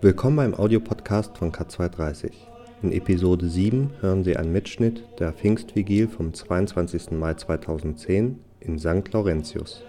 Willkommen beim Audiopodcast von K230. In Episode 7 hören Sie einen Mitschnitt der Pfingstvigil vom 22. Mai 2010 in St. Laurentius.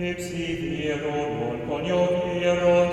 Ipsi viro non conioviro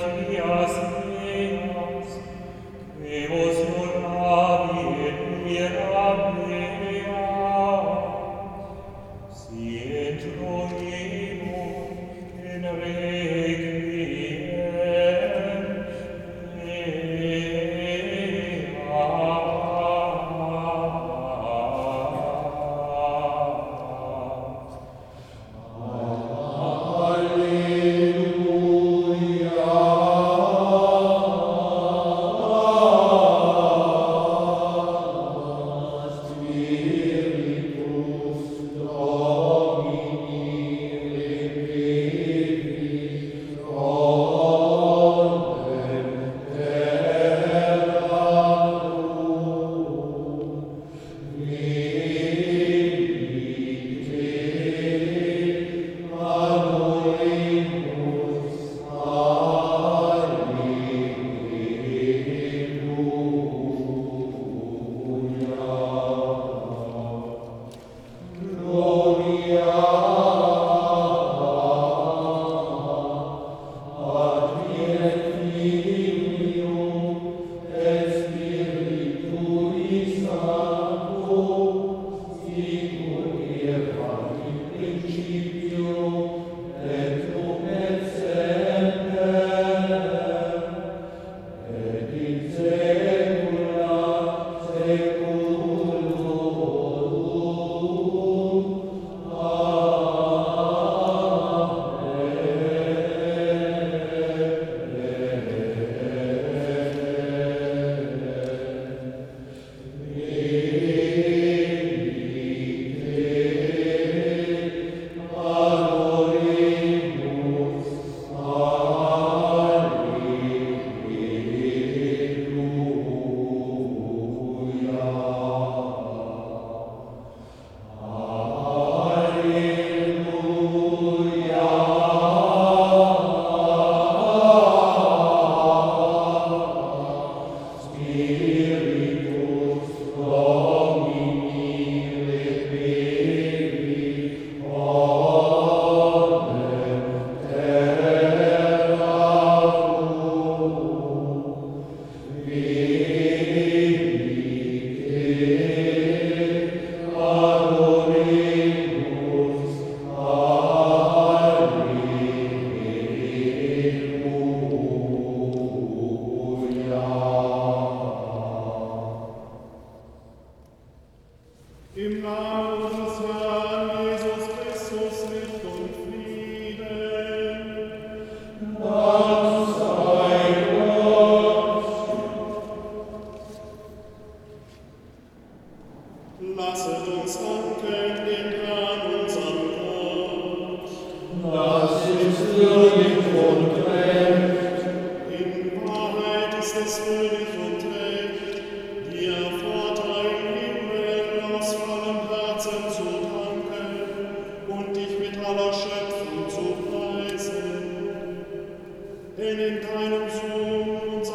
denn in deinem Sohn uns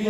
Die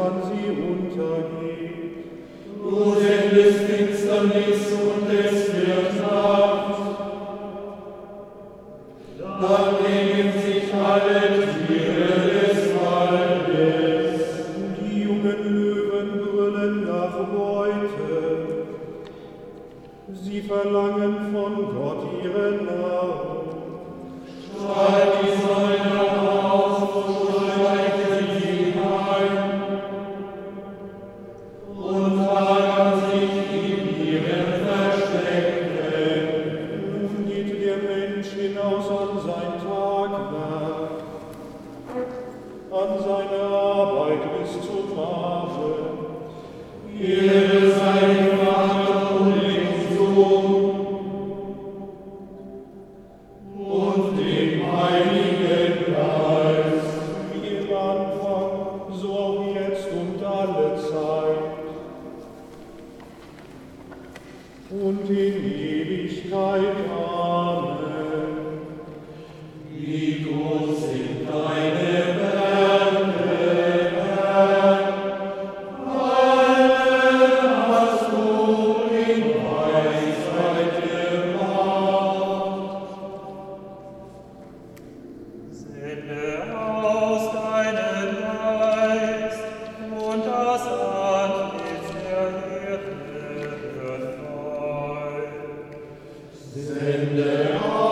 wann sie untergeht. Du sendest Finsternis Senhor.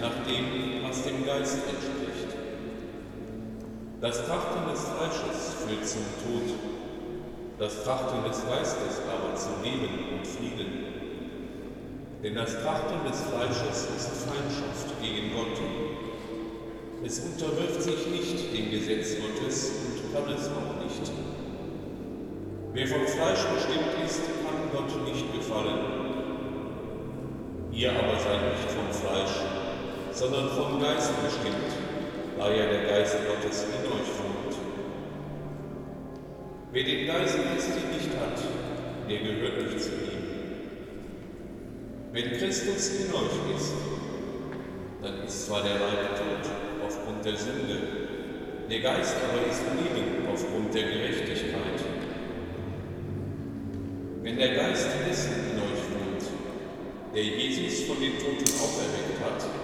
Nach dem, was dem Geist entspricht. Das Trachten des Fleisches führt zum Tod, das Trachten des Geistes aber zu Leben und Frieden. Denn das Trachten des Fleisches ist Feindschaft gegen Gott. Es unterwirft sich nicht dem Gesetz Gottes und kann es auch nicht. Wer vom Fleisch bestimmt ist, kann Gott nicht gefallen. Ihr aber seid nicht vom Fleisch, sondern vom Geist bestimmt, da ja der Geist Gottes in euch wohnt. Wer den Geist Christi nicht hat, der gehört nicht zu ihm. Wenn Christus in euch ist, dann ist zwar der Leib tot aufgrund der Sünde, der Geist aber ist Leben aufgrund der Gerechtigkeit. Wenn der Geist dessen in euch wohnt, der Jesus von den Toten auferweckt hat,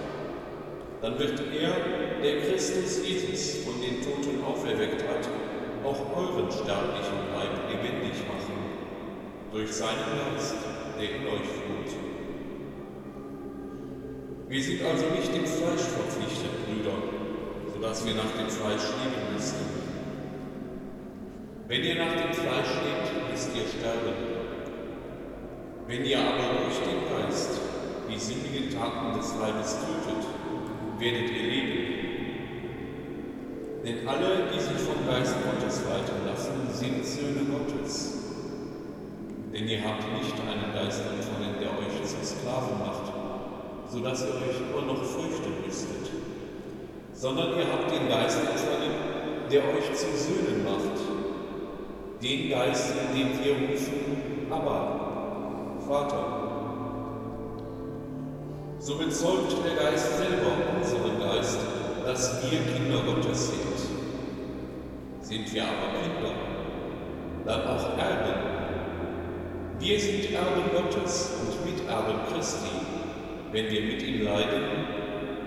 dann wird er, der Christus Jesus von den Toten auferweckt hat, auch euren sterblichen Leib lebendig machen, durch seinen Geist, der in euch wohnt. Wir sind also nicht dem Fleisch verpflichtet, Brüder, sodass wir nach dem Fleisch leben müssten. Wenn ihr nach dem Fleisch lebt, müsst ihr sterben. Wenn ihr aber durch den Geist die sündigen Taten des Leibes tötet, werdet ihr leben. Denn alle, die sich vom Geist Gottes leiten lassen, sind Söhne Gottes. Denn ihr habt nicht einen Geist empfangen, der euch zu Sklaven macht, sodass ihr euch nur noch fürchten müsstet, sondern ihr habt den Geist empfangen, der euch zu Söhnen macht, den Geist, in dem wir rufen, aber Vater. So bezeugt der Geist selber unseren Geist, dass wir Kinder Gottes sind. Sind wir aber Kinder, dann auch Erben. Wir sind Erben Gottes und Miterben Christi, wenn wir mit ihm leiden,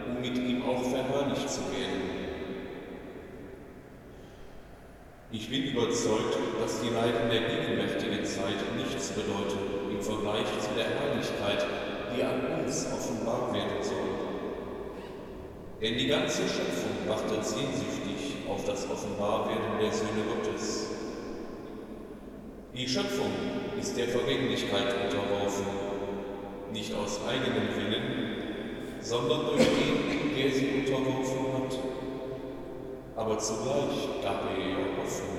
um mit ihm auch verherrlicht zu werden. Ich bin überzeugt, dass die Leiden der gegenwärtigen Zeit nichts bedeuten im Vergleich zu der Herrlichkeit, die an uns offenbar werden soll. Denn die ganze Schöpfung wartet sehnsüchtig auf das Offenbarwerden der Söhne Gottes. Die Schöpfung ist der Vergänglichkeit unterworfen, nicht aus eigenem Willen, sondern durch den, der sie unterworfen hat aber zugleich gab er ihr Hoffnung.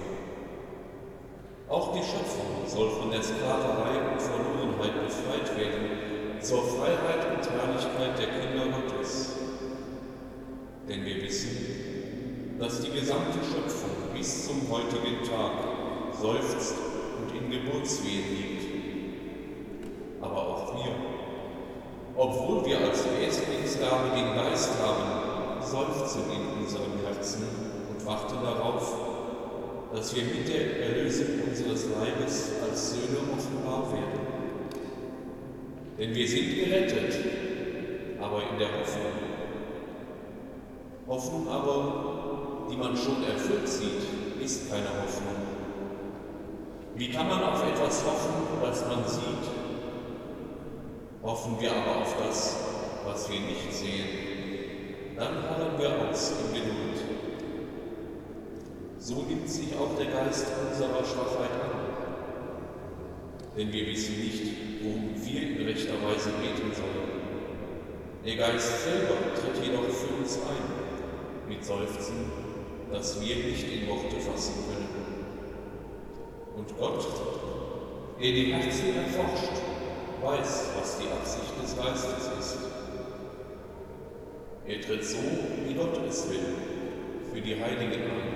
Auch die Schöpfung soll von der Sklaverei und Verlorenheit befreit werden, zur Freiheit und Herrlichkeit der Kinder Gottes. Denn wir wissen, dass die gesamte Schöpfung bis zum heutigen Tag seufzt und in Geburtswehen liegt. Aber auch wir, obwohl wir als Erstlingsgabe den Geist haben, seufzen in unserem Herzen warten darauf, dass wir mit der Erlösung unseres Leibes als Söhne offenbar werden. Denn wir sind gerettet, aber in der Hoffnung. Hoffnung aber, die man schon erfüllt sieht, ist keine Hoffnung. Wie kann man auf etwas hoffen, was man sieht? Hoffen wir aber auf das, was wir nicht sehen, dann harren wir aus in Geduld so nimmt sich auch der Geist unserer Schwachheit an. Denn wir wissen nicht, worum wir in rechter Weise beten sollen. Der Geist selber tritt jedoch für uns ein, mit Seufzen, das wir nicht in Worte fassen können. Und Gott, der die Herzen erforscht, weiß, was die Absicht des Geistes ist. Er tritt so, wie Gott es will, für die Heiligen ein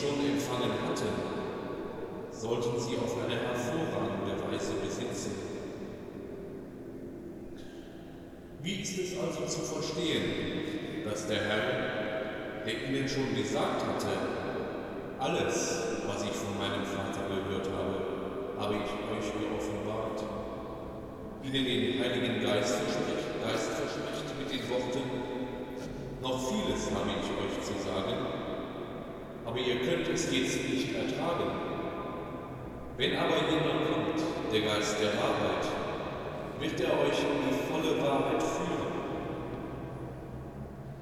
schon empfangen hatten, sollten sie auf eine hervorragende Weise besitzen. Wie ist es also zu verstehen, dass der Herr, der ihnen schon gesagt hatte, alles, was ich von meinem Vater gehört habe, habe ich euch geoffenbart, ihnen den Heiligen Geist verspricht, Geist verspricht mit den Worten, noch vieles habe ich euch zu sagen, aber ihr könnt es jetzt nicht ertragen. Wenn aber jemand kommt, der Geist der Wahrheit, wird er euch in die volle Wahrheit führen.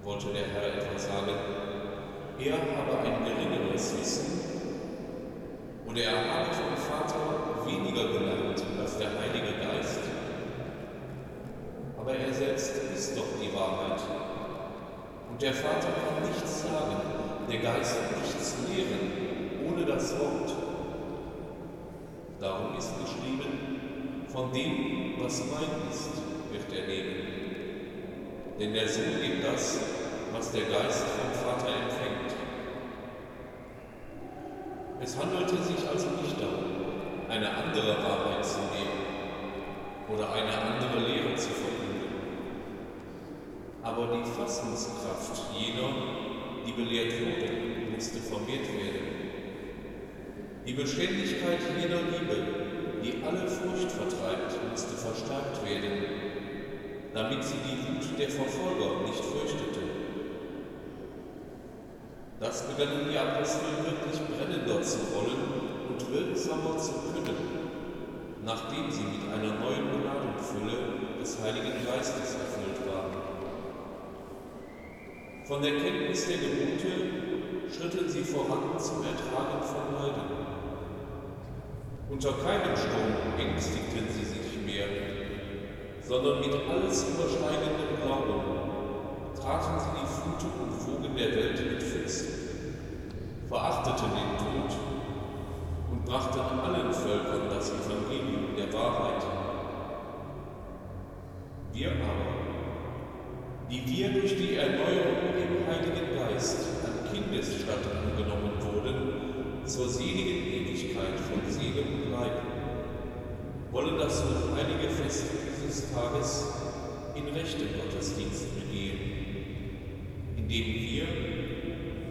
Wollte der Herr etwas sagen, er habe ein geringeres Wissen oder er habe vom Vater weniger gelernt als der Heilige Geist. Aber er selbst ist doch die Wahrheit. Und der Vater kann nichts sagen, der Geist nichts lehren, ohne das Wort. Darum ist geschrieben, von dem, was mein ist, wird er nehmen. Denn der Sohn gibt das, was der Geist vom Vater empfängt. Es handelte sich also nicht darum, eine andere Wahrheit zu nehmen oder eine andere Lehre zu verkünden. Aber die Fassungskraft jener, die belehrt wurde, musste vermehrt werden. Die Beständigkeit jener Liebe, die alle Furcht vertreibt, musste verstärkt werden, damit sie die Wut der Verfolger nicht fürchtete. Das begannen die Apostel wirklich brennender zu wollen und wirksamer zu können, nachdem sie mit einer neuen Gnadenfülle des Heiligen Geistes erfüllt waren. Von der Kenntnis der Gebote schritten sie voran zum Ertragen von Leiden. Unter keinem Sturm ängstigten sie sich mehr, sondern mit alles übersteigendem Glauben traten sie die Fluten und Wogen der Welt mit Füßen, verachteten den Tod und brachten allen Völkern das Evangelium der Wahrheit. Wir aber, die wir durch die Erneuerung im Heiligen Geist an Kindesstatt angenommen wurden, zur seligen Ewigkeit von Seele und Leib, wollen das heilige Fest dieses Tages in rechten Gottesdienst begehen indem wir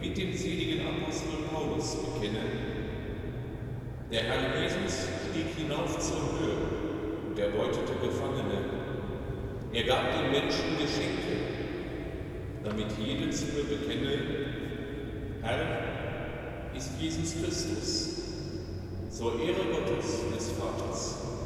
mit dem seligen Apostel Paulus bekennen, der Herr Jesus stieg hinauf zur Höhe und erbeutete Gefangene. Er gab den Menschen Geschenke, damit jede Zunge bekenne, Herr ist Jesus Christus, zur Ehre Gottes des Vaters.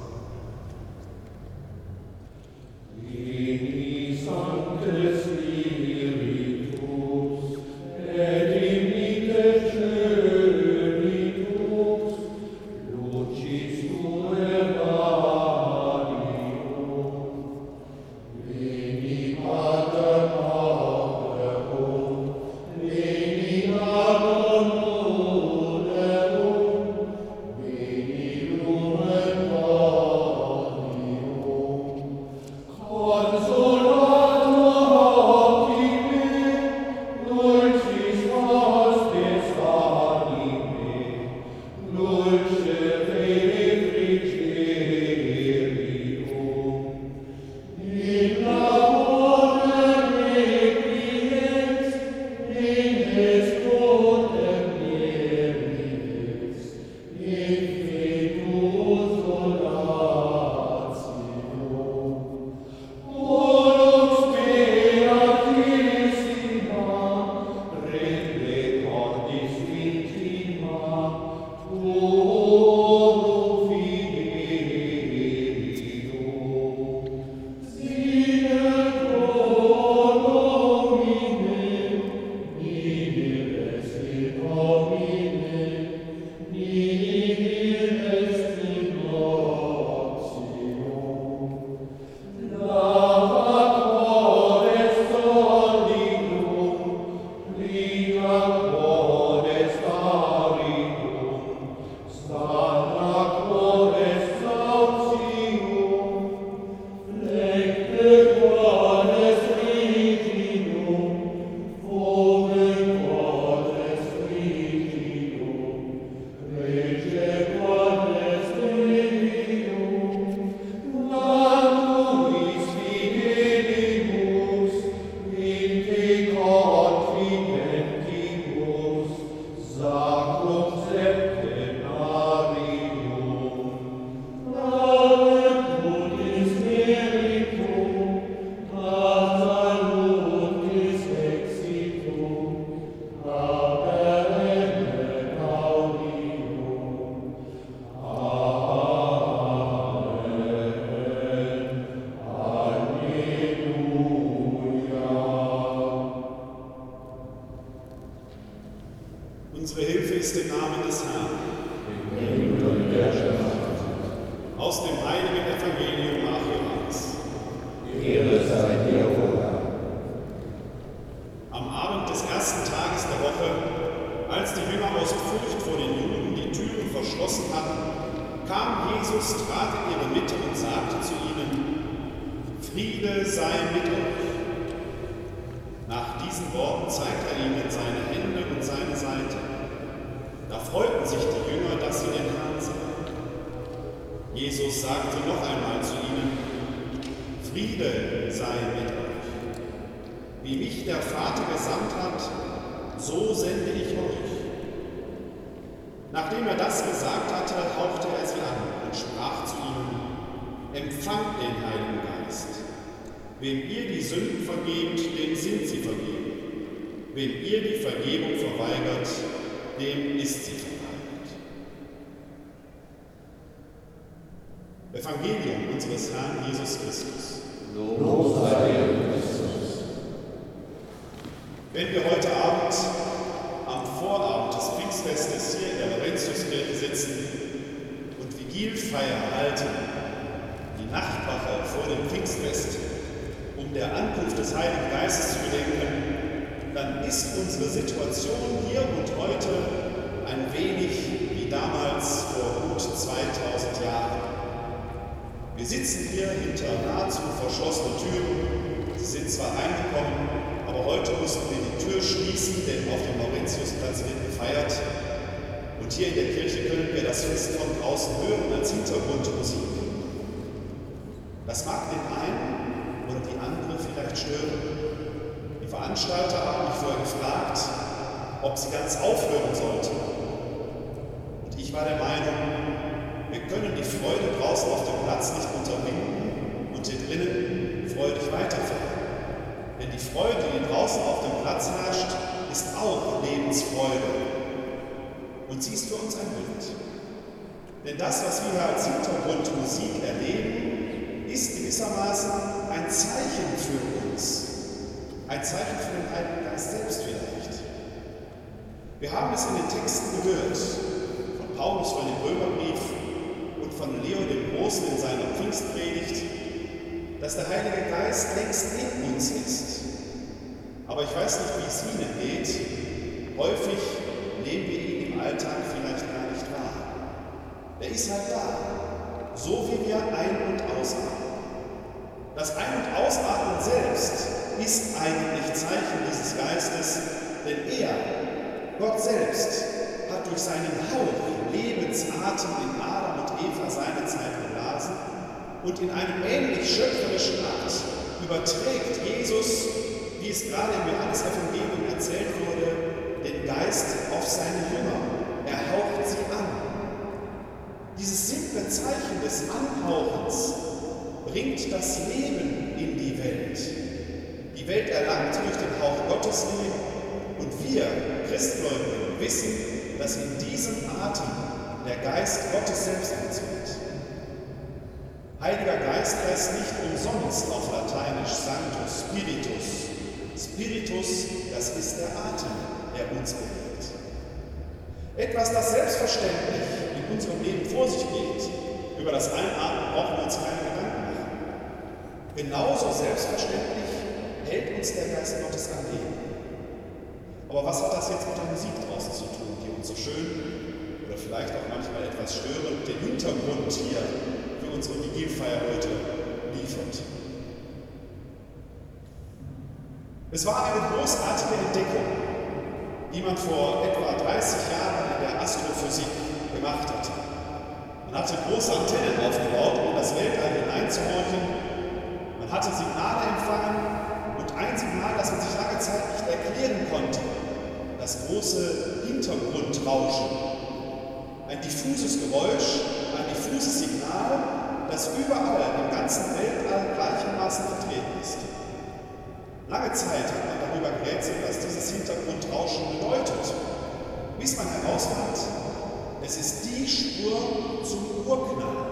Der Ankunft des Heiligen Geistes zu gedenken, dann ist unsere Situation hier und heute ein wenig wie damals vor gut 2000 Jahren. Wir sitzen hier hinter nahezu verschlossenen Türen. Sie sind zwar reingekommen, aber heute mussten wir die Tür schließen, denn auf dem Laurentiusplatz wird gefeiert. Und hier in der Kirche können wir das Fest von draußen hören als Hintergrundmusik. Das mag den einen oder die andere vielleicht stören. Die Veranstalter haben mich vorher gefragt, ob sie ganz aufhören sollten. Und ich war der Meinung, wir können die Freude draußen auf dem Platz nicht unterbinden und hier drinnen freudig weiterfahren. Denn die Freude, die draußen auf dem Platz herrscht, ist auch Lebensfreude. Und sie ist für uns ein Bild. Denn das, was wir als Hintergrundmusik erleben, ist gewissermaßen ein Zeichen für uns. Ein Zeichen für den Heiligen Geist selbst vielleicht. Wir haben es in den Texten gehört, von Paulus, von dem Römerbrief und von Leo dem Großen in seiner Pfingstpredigt, dass der Heilige Geist längst in uns ist. Aber ich weiß nicht, wie es Ihnen geht. Häufig nehmen wir ihn im Alltag vielleicht gar nicht wahr. Er ist halt da, so wie wir ein- und ausatmen. Das Ein- und Ausatmen selbst ist eigentlich Zeichen dieses Geistes, denn er, Gott selbst, hat durch seinen Hauch Lebensatem in Adam und Eva seinerzeit geblasen und in einem ähnlich schöpferischen Akt überträgt Jesus, wie es gerade im Johannesevangelium erzählt wurde, den Geist auf seine Jünger. Er haucht sie an. Dieses simple Zeichen des Anhauchens bringt das Leben in die Welt. Die Welt erlangt durch den Hauch Gottes Leben und wir, Christgläubige, wissen, dass in diesem Atem der Geist Gottes selbst anzieht. Heiliger Geist heißt nicht umsonst auf Lateinisch Sanctus Spiritus. Spiritus, das ist der Atem, der uns bewegt. Etwas, das selbstverständlich in unserem Leben vor sich geht. Über das Einatmen brauchen wir uns keine Gedanken machen. Genauso selbstverständlich hält uns der Geist Gottes am Leben. Aber was hat das jetzt mit der Musik draußen zu tun, die uns so schön oder vielleicht auch manchmal etwas störend den Hintergrund hier für unsere Vigilfeier heute liefert? Es war eine großartige Entdeckung, die man vor etwa 30 Jahren in der Astrophysik gemacht hatte. Man hatte große Antennen aufgebaut, um das Weltall hineinzuhorchen. Man hatte Signale empfangen und ein Signal, das man sich lange Zeit nicht erklären konnte, das große Hintergrundrauschen. Ein diffuses Geräusch, ein diffuses Signal, das überall im ganzen Weltall gleichermaßen vertreten ist. Lange Zeit hat man darüber gerätselt, was dieses Hintergrundrauschen bedeutet, bis man herausfand, es ist die Spur zum Urknall.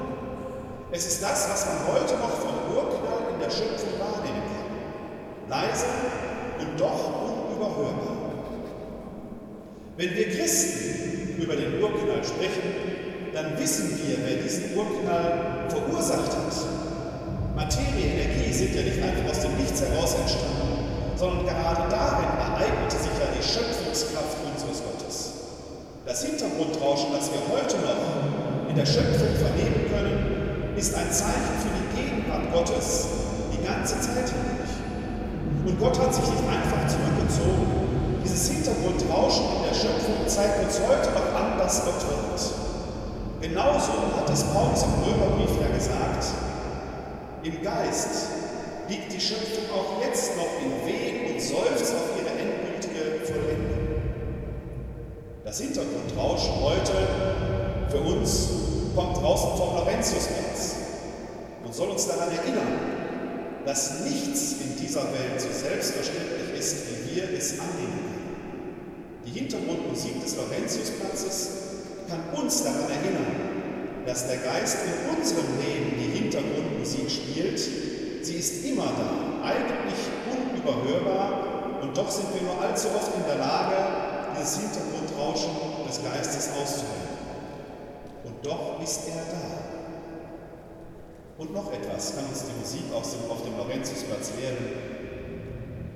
Es ist das, was man heute noch vom Urknall in der Schöpfung wahrnehmen kann. Leise und doch unüberhörbar. Wenn wir Christen über den Urknall sprechen, dann wissen wir, wer diesen Urknall verursacht hat. Materie, Energie sind ja nicht einfach aus dem Nichts heraus entstanden, sondern gerade darin ereignete sich ja die Schöpfungskraft unseres Gottes. Das Hintergrundrauschen, das wir heute noch in der Schöpfung vernehmen können, ist ein Zeichen für die Gegenwart Gottes die ganze Zeit hindurch. Und Gott hat sich nicht einfach zurückgezogen. Dieses Hintergrundrauschen in der Schöpfung zeigt uns heute noch an, dass Gott wirkt. Genauso hat es Paulus im Römerbrief ja gesagt, im Geist liegt die Schöpfung auch jetzt noch in Wehen und seufzt auf Das Hintergrundrauschen heute für uns kommt draußen vom Laurentiusplatz und soll uns daran erinnern, dass nichts in dieser Welt so selbstverständlich ist, wie wir es annehmen. Die Hintergrundmusik des Laurentiusplatzes kann uns daran erinnern, dass der Geist in unserem Leben die Hintergrundmusik spielt. Sie ist immer da, eigentlich unüberhörbar und doch sind wir nur allzu oft in der Lage, dieses Hintergrundrauschen des Geistes auszuhalten. Und doch ist er da. Und noch etwas kann uns die Musik aus dem, auf dem Laurentiusplatz werden.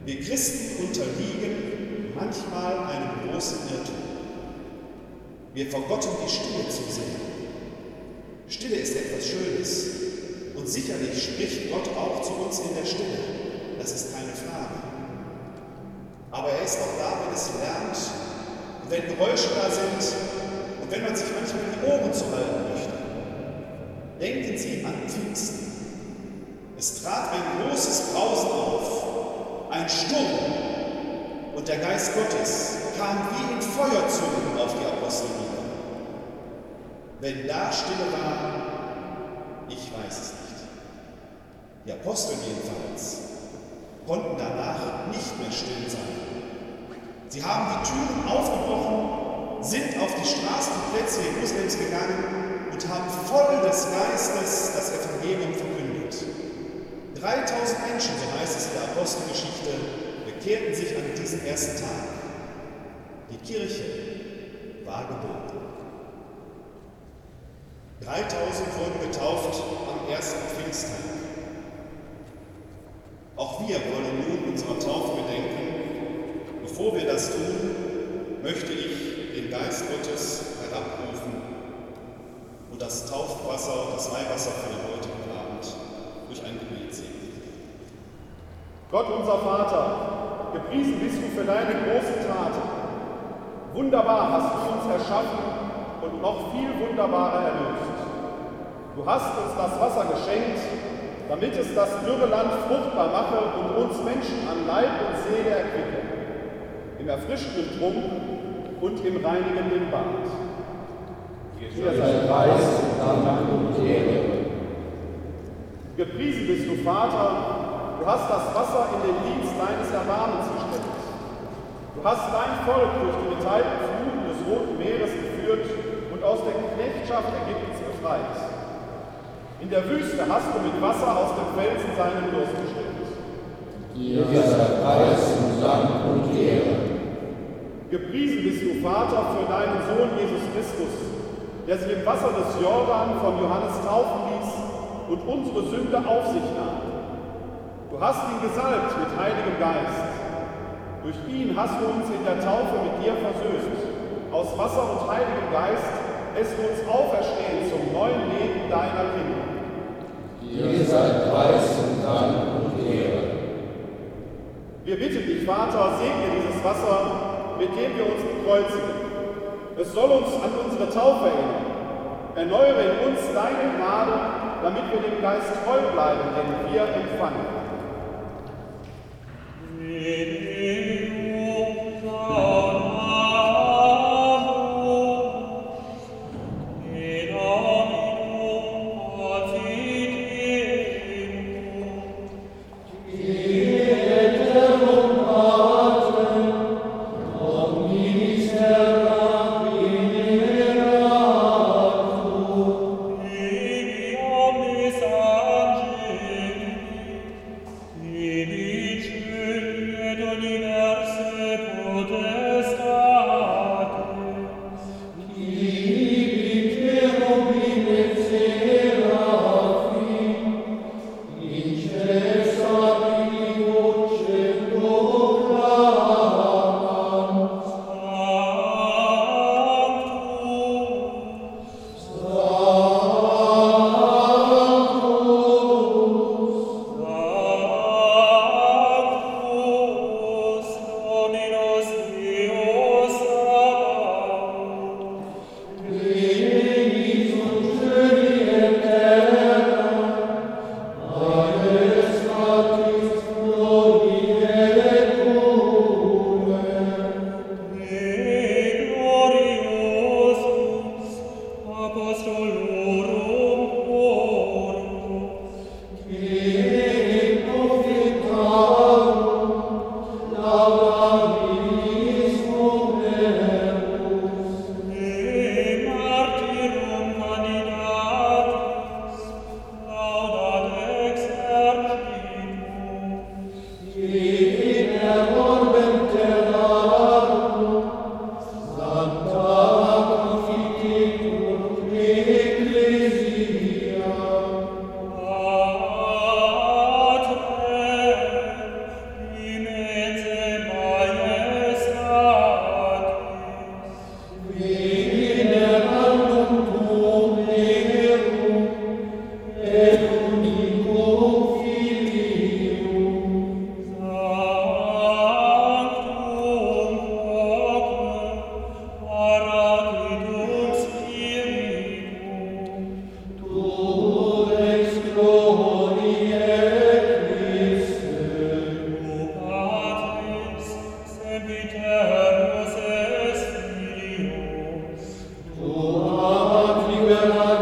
Wir Christen unterliegen manchmal einem großen Irrtum. Wir vergotten die Stille zu sehr. Stille ist etwas Schönes und sicherlich spricht Gott auch zu uns in der Stille. Das ist keine Frage. Aber er ist auch da, wenn es lernt und wenn Geräusche da sind und wenn man sich manchmal die Ohren zu halten möchte. Denken Sie an Pfingsten. Es trat ein großes Brausen auf, ein Sturm, und der Geist Gottes kam wie in Feuerzungen auf die Apostel nieder. Wenn da Stille war, ich weiß es nicht. Die Apostel jedenfalls konnten danach nicht mehr still sein. Sie haben die Türen aufgebrochen, sind auf die Straßen und Plätze Jerusalems gegangen und haben voll des Geistes das Evangelium verkündet. 3000 Menschen, so heißt es in der Apostelgeschichte, bekehrten sich an diesem ersten Tag. Die Kirche war geboren. 3000 wurden getauft am ersten Pfingsttag. Auch wir wollen nun unserer Taufe gedenken. Bevor wir das tun, möchte ich den Geist Gottes herabrufen und das Taufwasser und das Weihwasser für den heutigen Abend durch ein Gebet segnen. Gott unser Vater, gepriesen bist du für deine großen Taten. Wunderbar hast du uns erschaffen und noch viel wunderbarer erlöst. Du hast uns das Wasser geschenkt, damit es das dürre Land fruchtbar mache und uns Menschen an Leib und Seele erquicke, im erfrischenden Trunk und im reinigenden Bad. Dir sei Preis, Dank und Ehre. Gepriesen bist du, Vater, du hast das Wasser in den Dienst deines Erbarmens gestellt. Du hast dein Volk durch die geteilten Fluten des Roten Meeres geführt und aus der Knechtschaft Ägyptens befreit. In der Wüste hast du mit Wasser aus dem Felsen seinen Durst gestillt. Dir sei Preis und Dank und Ehre. Gepriesen bist du, Vater, für deinen Sohn Jesus Christus, der sich im Wasser des Jordan von Johannes taufen ließ und unsere Sünde auf sich nahm. Du hast ihn gesalbt mit Heiligem Geist. Durch ihn hast du uns in der Taufe mit dir versöhnt. Aus Wasser und Heiligem Geist lässt du uns auferstehen zum neuen Leben deiner Kinder. Dir sei Preis und Dank und Ehre. Wir bitten dich, Vater, segne dieses Wasser, mit dem wir uns bekreuzigen. Es soll uns an unsere Taufe erinnern. Erneuere in uns deine Gnade, damit wir dem Geist treu bleiben, den wir empfangen. Dominus est Filio. Tu ad liberas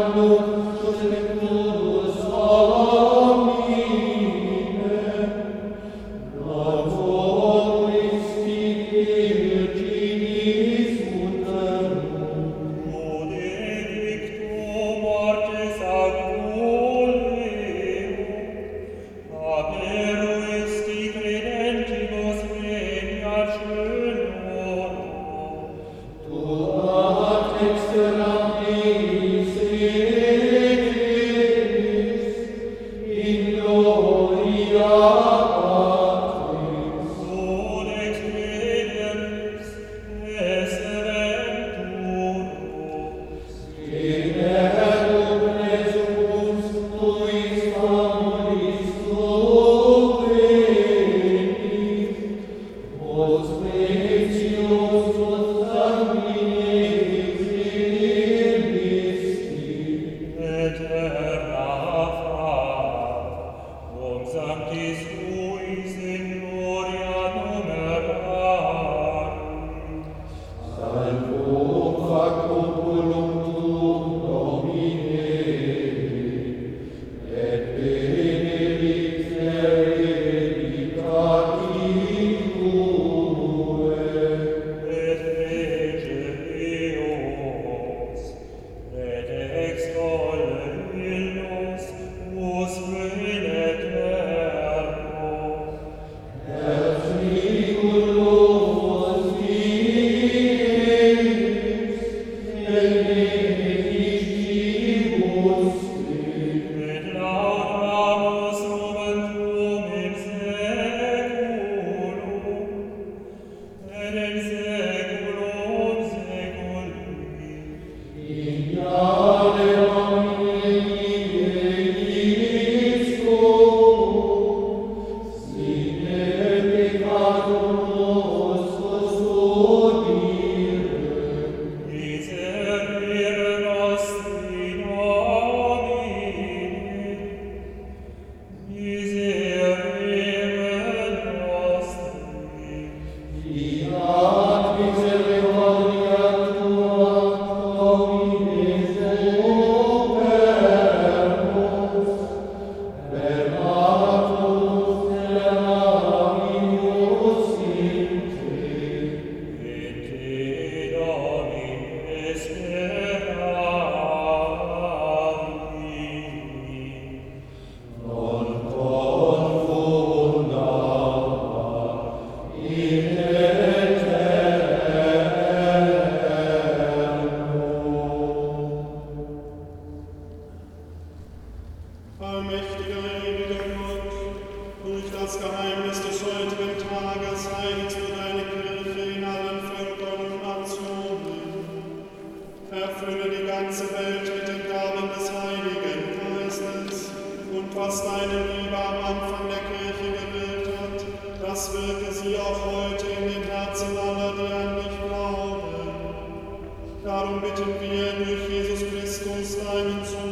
Darum bitten wir durch Jesus Christus, deinen Sohn,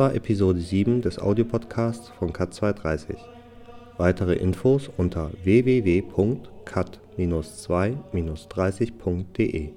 war Episode 7 des Audiopodcasts von CAT 230. Weitere Infos unter www.cat-2-30.de